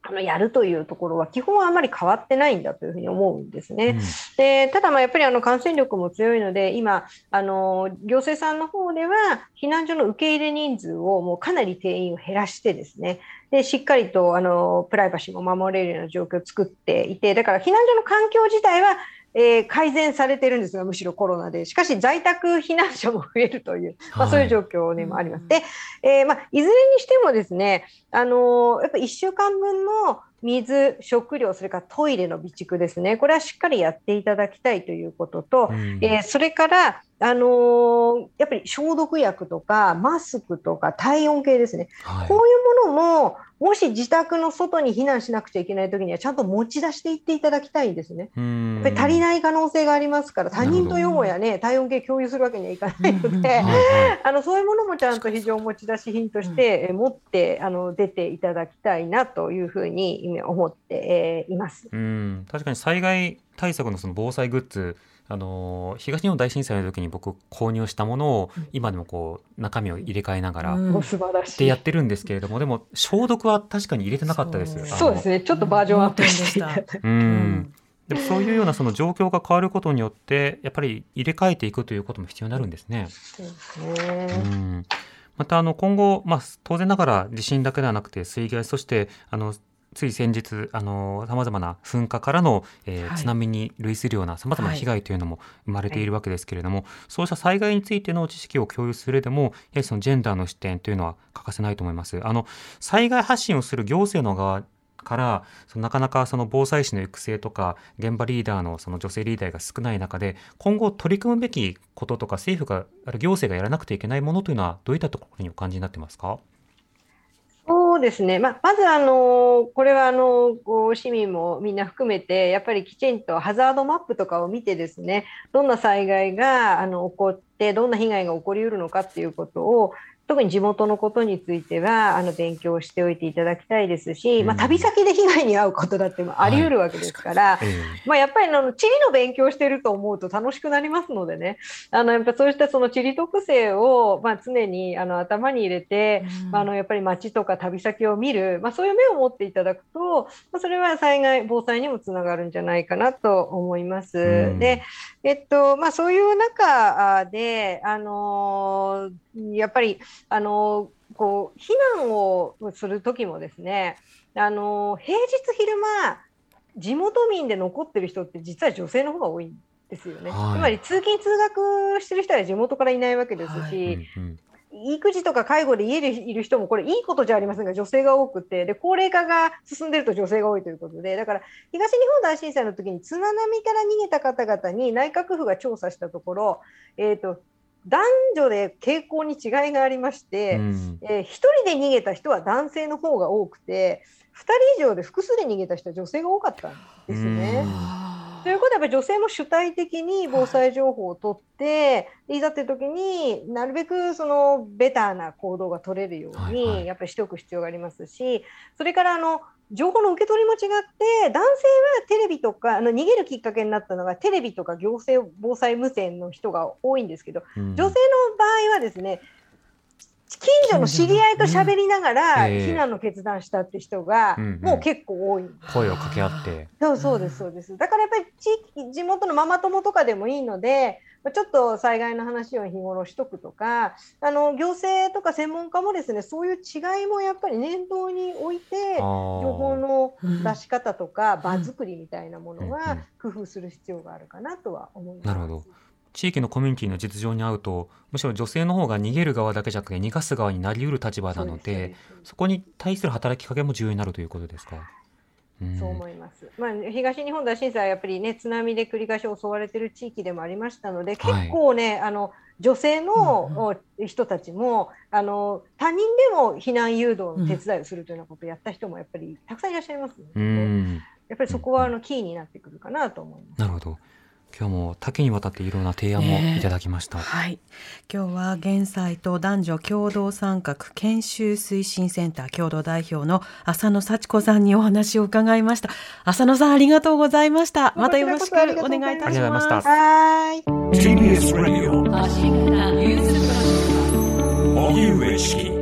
Speaker 2: あのやるというところは基本はあまり変わってないんだというふうに思うんですね。
Speaker 3: うん
Speaker 2: でただ、まあやっぱりあの感染力も強いので、今、あの行政さんの方では、避難所の受け入れ人数をもうかなり定員を減らしてですね、でしっかりとあのプライバシーも守れるような状況を作っていて、だから避難所の環境自体は、えー改善されてるんですが、むしろコロナで、しかし在宅避難所も増えるという、まあ、
Speaker 3: はい
Speaker 2: そういう状況にもあります。で、えーまあ、いずれにしてもですね、あのーやっぱ1週間分の水、食料、それからトイレの備蓄ですね、これはしっかりやっていただきたいということと、
Speaker 3: うん。
Speaker 2: えーそれから、あのーやっぱり消毒薬とかマスクとか体温計ですね、
Speaker 3: はい。
Speaker 2: こういうものも、もし自宅の外に避難しなくちゃいけないときには、ちゃんと持ち出していっていただきたいんですね。
Speaker 3: うん。
Speaker 2: やっぱり足りない可能性がありますから、他人とよもやね、体温計共有するわけにはいかないので、あのそういうものもちゃんと非常持ち出し品として、え持ってあの出ていただきたいなというふうに今思って、えーいます。
Speaker 3: うん、確かに災害対策のその防災グッズ、あのー東日本大震災の時に僕購入したものを今でもこう中身を入れ替えながら
Speaker 1: うん。
Speaker 2: お素晴らしい。
Speaker 3: でやってるんですけれども、でも消毒は確かに入れてなかったです。
Speaker 1: そう
Speaker 2: ですね、ちょっとバージョンアップして。
Speaker 3: うん。
Speaker 1: ん。
Speaker 3: でもそういうようなその状況が変わることによってやっぱり入れ替えていくということも必要になるんですね。
Speaker 2: そうですね。
Speaker 3: うん。またあの今後、まあ、当然ながら地震だけではなくて水害そしてあのつい先日さまざまな噴火からの、えー
Speaker 1: はい。
Speaker 3: 津波に類するようなさまざまな被害というのも生まれているわけですけれども、そうした災害についての知識を共有する上でもやはりそのジェンダーの視点というのは欠かせないと思います。あの災害発信をする行政の側からそのなかなかその防災士の育成とか現場リーダーのその女性リーダーが少ない中で今後取り組むべきこととか政府が行政がやらなくてはいけないものというのはどういったところにお感じになってますか？
Speaker 2: そうですね、ま、まずあの、これはあのこう市民もみんな含めて、やっぱりきちんとハザードマップとかを見て、ですねどんな災害があの起こって、どんな被害が起こりうるのかっていうことを、特に地元のことについてはあの勉強しておいていただきたいですし、まあ、旅先で被害に遭うことだってあり得るわけですから、はい。まあ、やっぱりあの地理の勉強してると思うと楽しくなりますのでね。あのやっぱそうしたその地理特性を、まあ、常にあの頭に入れて、うん、あのやっぱり街とか旅先を見る、まあ、そういう目を持っていただくと、まあ、それは災害防災にもつながるんじゃないかなと思います。うん、でえっとまあ、そういう中で、あのやっぱりあのこう避難をする時もですねあの平日昼間地元民で残ってる人って実は女性の方が多いんですよね。はい、つまり通勤通学してる人は地元からいないわけですし、はい。うんうん。育児とか介護で家でいる人もこれいいことじゃありませんが女性が多くてで高齢化が進んでると女性が多いということでだから東日本大震災の時に津波から逃げた方々に内閣府が調査したところ、えーと男女で傾向に違いがありまして、うん、えー、1人で逃げた人は男性の方が多くて2人以上で複数で逃げた人は女性が多かったんですね。ということはやっぱり女性も主体的に防災情報を取って、はい、いざって時になるべくそのベターな行動が取れるようにやっぱりしておく必要がありますし、それからあの情報の受け取りも違って男性はテレビとかあの逃げるきっかけになったのがテレビとか行政防災無線の人が多いんですけど、うん、女性の場合はですね近所の知り合いと喋りながら避難の決断したって人がもう結構多い、うんうん、
Speaker 3: 声を掛け合って。
Speaker 2: そうそうですそうです。だからやっぱり地域地元のママ友とかでもいいのでちょっと災害の話を日頃しとくとかあの行政とか専門家もですねそういう違いもやっぱり念頭に置いて情報の出し方とか場作りみたいなものは工夫する必要があるかなとは思います。
Speaker 3: なるほど。地域のコミュニティの実情に合うとむしろ女性の方が逃げる側だけじゃなくて逃がす側になりうる立場なのでそこに対する働きかけも重要になるということですか？
Speaker 2: そう思います。まあ、東日本大震災はやっぱりね津波で繰り返し襲われている地域でもありましたので、結構ね、はい、あの女性の人たちも、あの他人でも避難誘導の手伝いをするというようなことをやった人もやっぱりたくさんいらっしゃいますので、ね、やっぱりそこはあのキーになってくるかなと思います。
Speaker 3: なるほど。今日も多岐にわたっていろんな提案もいただきました、ね、
Speaker 1: はい。今日は現在と男女共同参画研修推進センター共同代表の浅野幸子さんにお話を伺いました。浅野さんありがとうございました。またよろしくお願いいたします。
Speaker 2: はい TBS ラジオ荻
Speaker 4: 上式